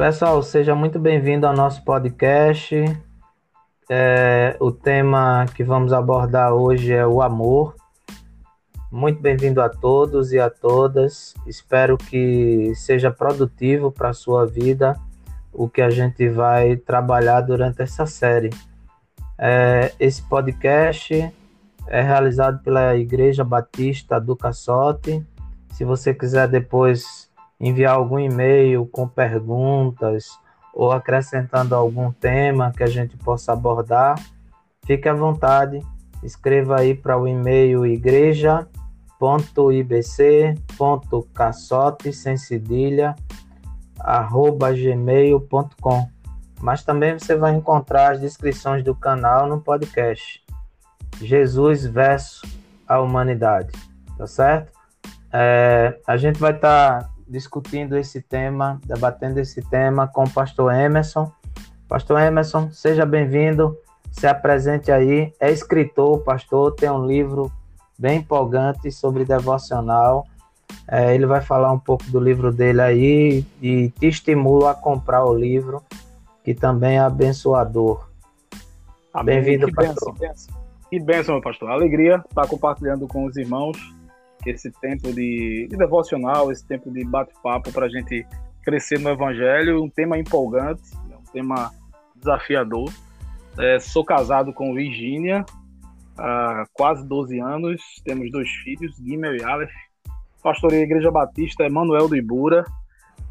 Pessoal, seja muito bem-vindo ao nosso podcast. É, o tema que vamos abordar hoje é o amor. Muito bem-vindo a todos e a todas. Espero que seja produtivo para a sua vida o que a gente vai trabalhar durante essa série. É, esse podcast é realizado pela Igreja Batista do Caçote. Se você quiser depois enviar algum e-mail com perguntas ou acrescentando algum tema que a gente possa abordar, fique à vontade. Escreva aí para o e-mail igreja.ibc.caçote sem cedilha arroba gmail.com mas também você vai encontrar as descrições do canal no podcast Jesus versus a humanidade, tá certo? É, a gente vai estar tá discutindo esse tema, debatendo esse tema com o pastor Emerson. Pastor Emerson, seja bem-vindo, se apresente aí. É escritor, pastor, tem um livro bem empolgante sobre devocional. É, ele vai falar um pouco do livro dele aí e te estimulo a comprar o livro, que também é abençoador. Bem-vindo, pastor. Benção, Que bênção, meu pastor. Alegria estar compartilhando com os irmãos esse tempo de, de devocional, esse tempo de bate-papo para a gente crescer no Evangelho. Um tema empolgante, né, um tema desafiador. É, sou casado com Virgínia há quase 12 anos, temos dois filhos, Guimel e Aleph. Pastorei a Igreja Batista Emanuel do Ibura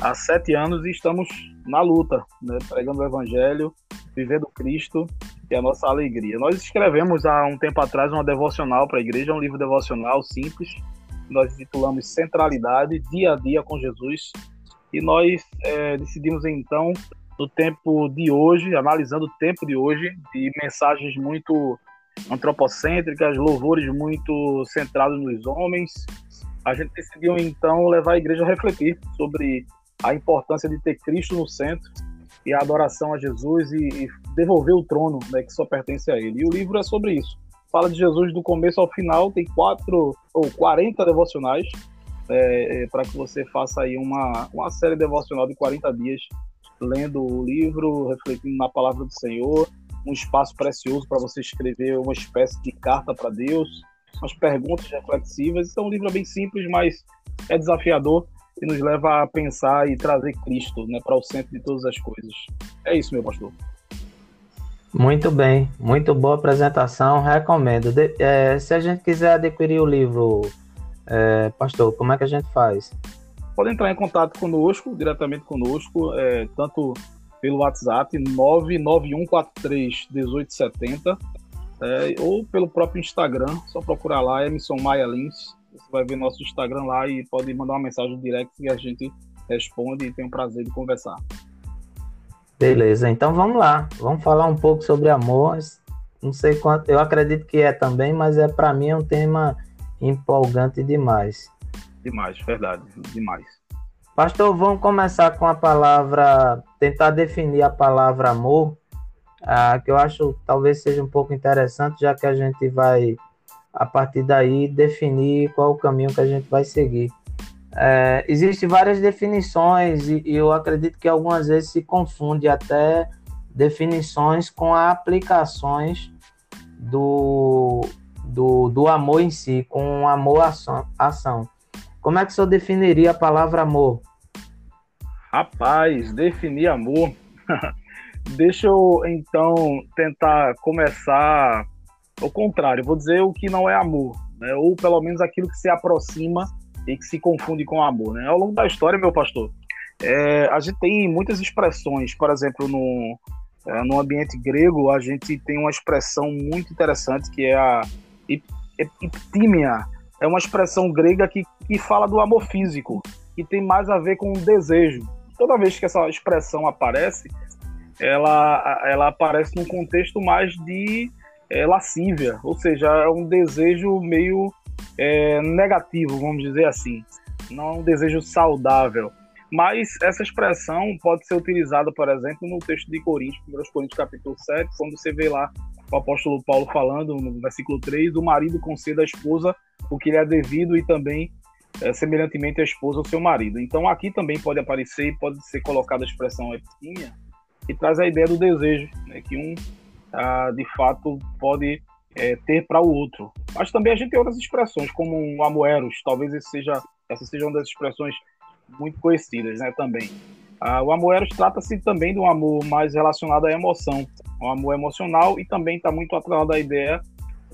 há sete anos e estamos na luta, né, pregando o Evangelho, vivendo Cristo e a nossa alegria. Nós escrevemos há um tempo atrás uma devocional para a igreja, um livro devocional simples, nós intitulamos Centralidade, Dia a Dia com Jesus. E nós é, decidimos então, no tempo de hoje, analisando o tempo de hoje, de mensagens muito antropocêntricas, louvores muito centrados nos homens, a gente decidiu então levar a igreja a refletir sobre a importância de ter Cristo no centro e a adoração a Jesus e, e devolver o trono né, que só pertence a Ele. E o livro é sobre isso fala de Jesus do começo ao final, tem quatro ou 40 devocionais é, é, para que você faça aí uma, uma série devocional de 40 dias, lendo o livro, refletindo na palavra do Senhor, um espaço precioso para você escrever uma espécie de carta para Deus, umas perguntas reflexivas. Então, o livro é bem simples, mas é desafiador e nos leva a pensar e trazer Cristo né, para o centro de todas as coisas. É isso, meu pastor. Muito bem, muito boa apresentação, recomendo. De, é, se a gente quiser adquirir o livro, é, pastor, como é que a gente faz? Pode entrar em contato conosco, diretamente conosco, é, tanto pelo WhatsApp 991431870 é, ou pelo próprio Instagram, só procurar lá, Emerson Maia Lins, você vai ver nosso Instagram lá e pode mandar uma mensagem direct que a gente responde e tem o prazer de conversar. Beleza, então vamos lá. Vamos falar um pouco sobre amor. Não sei quanto, eu acredito que é também, mas é para mim é um tema empolgante demais. Demais, verdade, demais. Pastor, vamos começar com a palavra, tentar definir a palavra amor, ah, que eu acho talvez seja um pouco interessante, já que a gente vai, a partir daí, definir qual o caminho que a gente vai seguir. É, Existem várias definições e, e, eu acredito que algumas vezes se confunde até definições com aplicações do, do, do amor em si, com amor-ação. Ação. Como é que o senhor definiria a palavra amor? Rapaz, definir amor. Deixa eu então tentar começar ao contrário, vou dizer o que não é amor, né? ou pelo menos aquilo que se aproxima e que se confunde com amor. Né? Ao longo da história, meu pastor, é, a gente tem muitas expressões, por exemplo, no, é, no ambiente grego, a gente tem uma expressão muito interessante que é a eptímia. É uma expressão grega que, que fala do amor físico, que tem mais a ver com o desejo. Toda vez que essa expressão aparece, ela, ela aparece num contexto mais de é, lascívia, ou seja, é um desejo meio é, negativo, vamos dizer assim, não é um desejo saudável. Mas essa expressão pode ser utilizada, por exemplo, no texto de Coríntios, 1 Coríntios capítulo 7, quando você vê lá o apóstolo Paulo falando no versículo 3, o marido conceda à esposa o que lhe é devido e também é, semelhantemente a esposa ou seu marido. Então aqui também pode aparecer pode ser colocada a expressão epímia, que traz a ideia do desejo, né, que um ah, de fato pode é, ter para o outro. Mas também a gente tem outras expressões, como um amoeros, talvez esse seja, essa seja uma das expressões muito conhecidas né, também. Ah, o amor eros trata-se também de um amor mais relacionado à emoção, um amor emocional e também está muito atrelado à ideia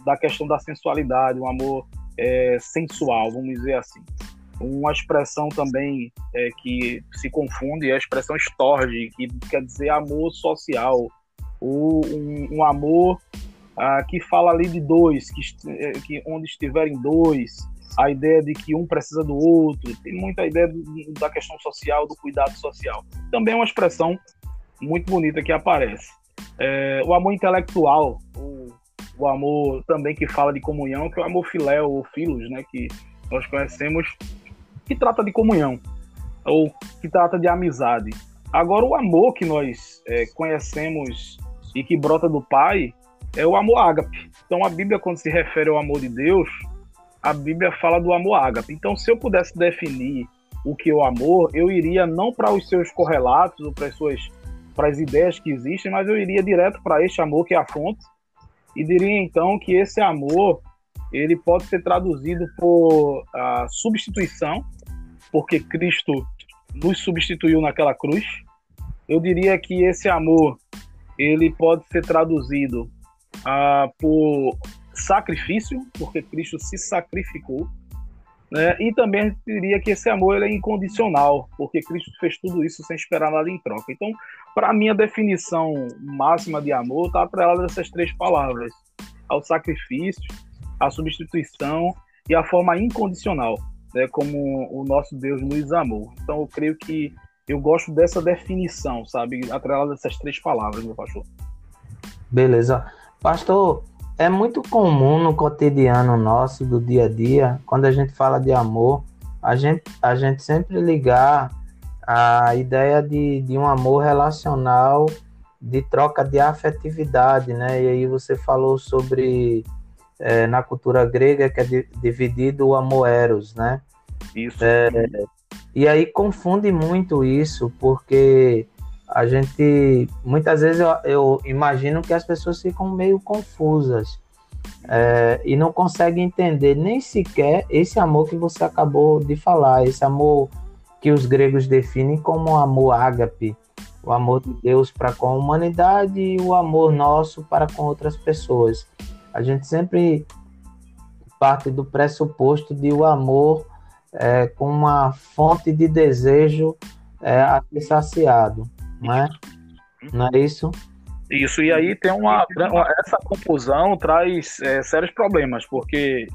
da questão da sensualidade, um amor é, sensual, vamos dizer assim. Uma expressão também é, que se confunde é a expressão storge, que quer dizer amor social, ou um, um amor ah, que fala ali de dois, que, é, que onde estiverem dois, a ideia de que um precisa do outro, tem muita ideia do, da questão social, do cuidado social. Também é uma expressão muito bonita que aparece. É, o amor intelectual, o, o, amor também que fala de comunhão, que é o amor filéu ou filos, né, que nós conhecemos, que trata de comunhão, ou que trata de amizade. Agora, o amor que nós é, conhecemos e que brota do Pai é o amor ágape. Então, a Bíblia, quando se refere ao amor de Deus, a Bíblia fala do amor ágape. Então, se eu pudesse definir o que é o amor, eu iria não para os seus correlatos ou para as suas para as ideias que existem, mas eu iria direto para este amor que é a fonte e diria então que esse amor ele pode ser traduzido por a substituição, porque Cristo nos substituiu naquela cruz. Eu diria que esse amor ele pode ser traduzido ah, por sacrifício, porque Cristo se sacrificou. Né? E também diria que esse amor é incondicional, porque Cristo fez tudo isso sem esperar nada em troca. Então, para mim, a definição máxima de amor está atrelada a essas três palavras: ao sacrifício, à substituição e à forma incondicional, né? como o nosso Deus nos amou. Então, eu creio que eu gosto dessa definição, sabe? Atrelada a essas três palavras, meu pastor. Beleza. Pastor, é muito comum no cotidiano nosso, do dia a dia, quando a gente fala de amor, a gente, a gente sempre ligar a ideia de, de um amor relacional, de troca de afetividade, né? E aí você falou sobre, é, na cultura grega, que é dividido o amor eros, né? Isso. É, e aí confunde muito isso, porque a gente muitas vezes eu, eu, imagino que as pessoas ficam meio confusas é, e não conseguem entender nem sequer esse amor que você acabou de falar, esse amor que os gregos definem como amor ágape, o amor de Deus para com a humanidade e o amor nosso para com outras pessoas. A gente sempre parte do pressuposto de o amor é, com uma fonte de desejo é, a ser saciado não é? Não é isso? Isso, e aí tem uma. Essa confusão traz é, sérios problemas, porque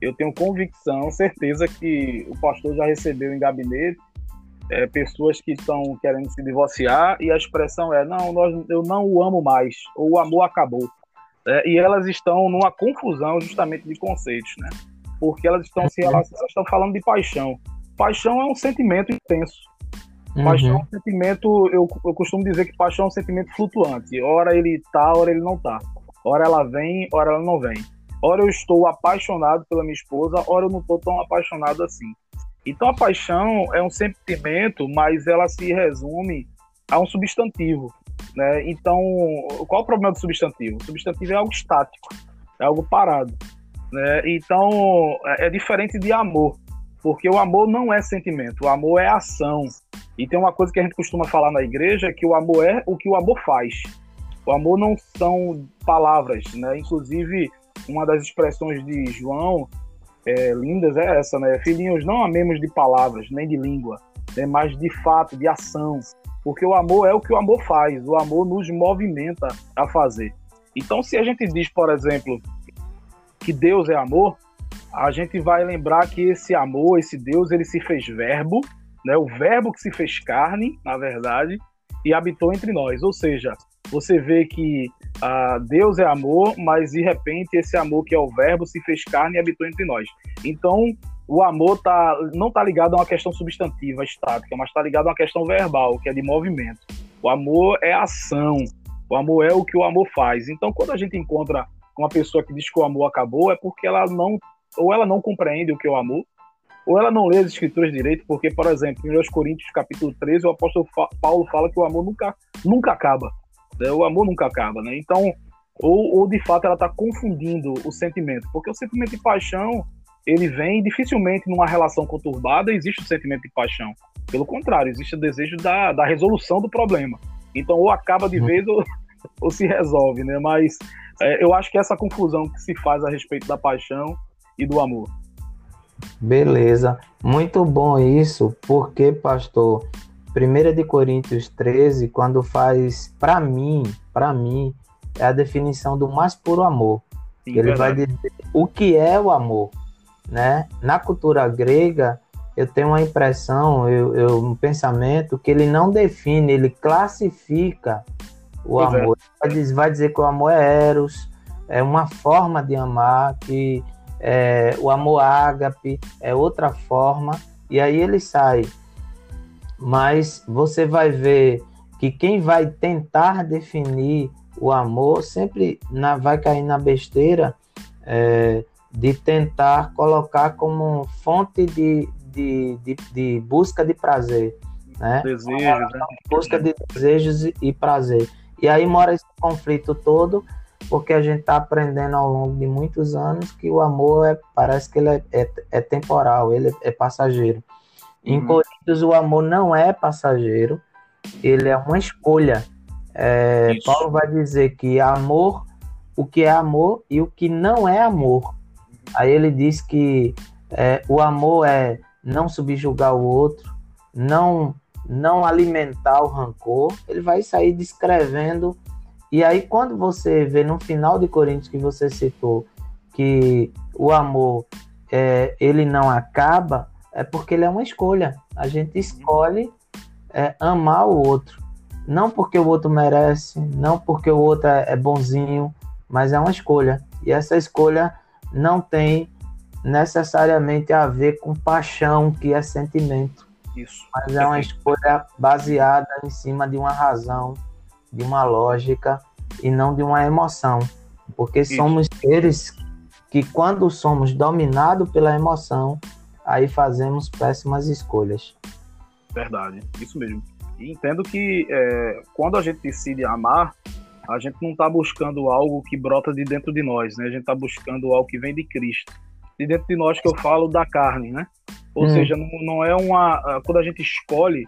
eu tenho convicção, certeza que o pastor já recebeu em gabinete é, pessoas que estão querendo se divorciar e a expressão é: não, nós, eu não o amo mais, ou o amor acabou. É, e elas estão numa confusão justamente de conceitos, né? Porque elas estão se elas estão falando de paixão. Paixão é um sentimento intenso. Paixão é um uhum. sentimento, eu, eu costumo dizer que paixão é um sentimento flutuante. Ora ele tá, ora ele não tá. Ora ela vem, ora ela não vem. Ora eu estou apaixonado pela minha esposa, ora eu não estou tão apaixonado assim. Então a paixão é um sentimento, mas ela se resume a um substantivo. Né? Então, qual o problema do substantivo? O substantivo é algo estático, é algo parado. Né? Então, é, é diferente de amor, porque o amor não é sentimento, o amor é ação, e tem uma coisa que a gente costuma falar na igreja, que o amor é o que o amor faz. O amor não são palavras, né? Inclusive, uma das expressões de João é, lindas é essa, né? Filhinhos, não amemos de palavras, nem de língua, né? mas de fato, de ação. Porque o amor é o que o amor faz, o amor nos movimenta a fazer. Então, se a gente diz, por exemplo, que Deus é amor, a gente vai lembrar que esse amor, esse Deus, ele se fez verbo, né? O verbo que se fez carne, na verdade, e habitou entre nós. Ou seja, você vê que ah, Deus é amor, mas de repente esse amor que é o verbo se fez carne e habitou entre nós. Então, o amor tá, não está ligado a uma questão substantiva, estática, mas está ligado a uma questão verbal, que é de movimento. O amor é ação, o amor é o que o amor faz. Então, quando a gente encontra uma pessoa que diz que o amor acabou, é porque ela não, ou ela não compreende o que é o amor, ou ela não lê as escrituras direito, porque, por exemplo, em 1 Coríntios capítulo 13, o apóstolo Paulo fala que o amor nunca, nunca acaba. Né? O amor nunca acaba, né? Então, ou, ou de fato ela está confundindo o sentimento, porque o sentimento de paixão ele vem dificilmente numa relação conturbada existe o sentimento de paixão. Pelo contrário, existe o desejo da, da resolução do problema. Então, ou acaba de uhum. vez ou, ou se resolve, né? Mas é, eu acho que essa confusão que se faz a respeito da paixão e do amor. Beleza, muito bom isso, porque, pastor, 1 de Coríntios 13, quando faz, para mim, para mim, é a definição do mais puro amor. Sim, Ele verdade. vai dizer o que é o amor, né? Na cultura grega, eu tenho uma impressão, eu, eu, um pensamento que ele não define, ele classifica o é. amor. Vai, dizer, vai dizer que o amor é eros, é uma forma de amar, que é, o amor ágape é outra forma, e aí ele sai. Mas você vai ver que quem vai tentar definir o amor sempre na, vai cair na besteira é, de tentar colocar como fonte de, de, de, de busca de prazer. Né? Desejos, né? Busca de desejos e prazer. E aí mora esse conflito todo, porque a gente está aprendendo ao longo de muitos anos que o amor é, parece que ele é, é, é temporal, ele é, passageiro. Em uhum. Coríntios, o amor não é passageiro, ele é uma escolha. É, Paulo vai dizer que amor, o que é amor e o que não é amor. Aí ele diz que é, o amor é não subjugar o outro, não não alimentar o rancor, ele vai sair descrevendo. E aí, quando você vê no final de Coríntios que você citou que o amor é, ele não acaba, é porque ele é uma escolha. A gente escolhe é, amar o outro. Não porque o outro merece, não porque o outro é, é bonzinho, mas é uma escolha. E essa escolha não tem necessariamente a ver com paixão, que é sentimento. Isso. Mas é uma escolha baseada em cima de uma razão, de uma lógica e não de uma emoção. Porque Isso. somos seres que, quando somos dominados pela emoção, aí fazemos péssimas escolhas. Verdade, isso mesmo. E entendo que é, quando a gente decide amar, a gente não está buscando algo que brota de dentro de nós, né? A gente está buscando algo que vem de Cristo. De dentro de nós que eu falo da carne, né? Ou hum. seja, não, não, é uma. Ah, quando a gente escolhe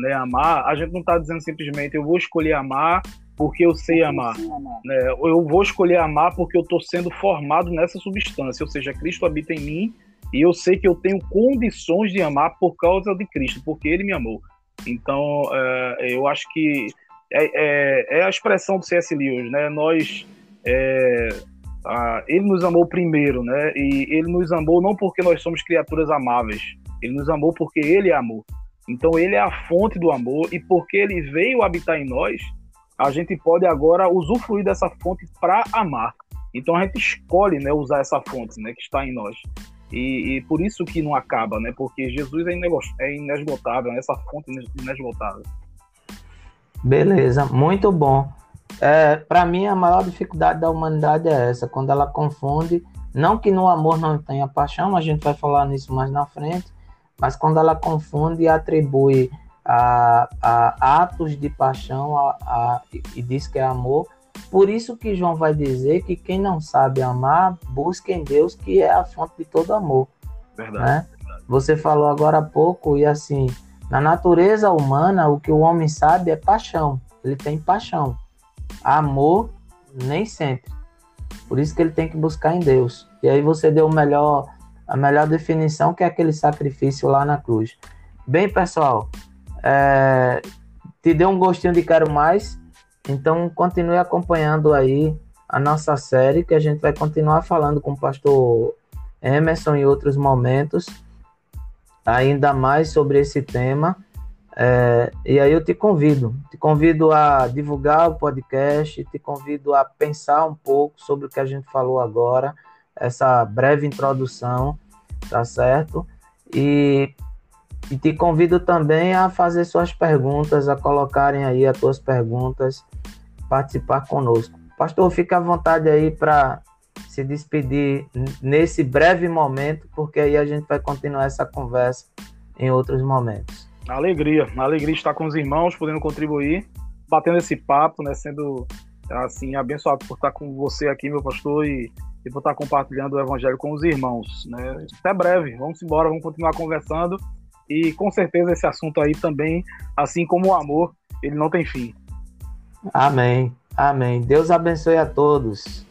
né, amar, a gente não está dizendo simplesmente eu vou escolher amar porque eu sei amar. Né? Eu vou escolher amar porque eu estou sendo formado nessa substância, ou seja, Cristo habita em mim e eu sei que eu tenho condições de amar por causa de Cristo, porque Ele me amou. Então, é, eu acho que é, é, é, a expressão do C.S. Lewis, né? Nós é, ah, ele nos amou primeiro, né? E ele nos amou não porque nós somos criaturas amáveis, ele nos amou porque ele é amor. Então ele é a fonte do amor e porque ele veio habitar em nós, a gente pode agora usufruir dessa fonte para amar. Então a gente escolhe, né, usar essa fonte, né, que está em nós. E, e por isso que não acaba, né? Porque Jesus é, é inesgotável, né? essa fonte é inesgotável. Beleza, muito bom. É, para mim, a maior dificuldade da humanidade é essa, quando ela confunde, não que no amor não tenha paixão, a gente vai falar nisso mais na frente, mas quando ela confunde e atribui a, a atos de paixão a, a, e diz que é amor, por isso que João vai dizer que quem não sabe amar, busca em Deus, que é a fonte de todo amor. Verdade. Né? verdade. Você falou agora há pouco, e assim, na natureza humana, o que o homem sabe é paixão. Ele tem paixão. Amor, nem sempre. Por isso que ele tem que buscar em Deus. E aí você deu o melhor, a melhor definição, que é aquele sacrifício lá na cruz. Bem, pessoal, é, te deu um gostinho de quero mais, então continue acompanhando aí a nossa série, que a gente vai continuar falando com o pastor Emerson em outros momentos, ainda mais sobre esse tema. É, e aí eu te convido, te convido a divulgar o podcast, te convido a pensar um pouco sobre o que a gente falou agora, essa breve introdução, tá certo? E, e te convido também a fazer suas perguntas, a colocarem aí as tuas perguntas, participar conosco. Pastor, fica à vontade aí para se despedir nesse breve momento, porque aí a gente vai continuar essa conversa em outros momentos. Alegria, alegria estar com os irmãos, podendo contribuir, batendo esse papo, né, sendo assim abençoado por estar com você aqui, meu pastor, e, e por estar compartilhando o evangelho com os irmãos, né? Até breve, vamos embora, vamos continuar conversando e com certeza esse assunto aí também, assim como o amor, ele não tem fim. Amém. Amém. Deus abençoe a todos.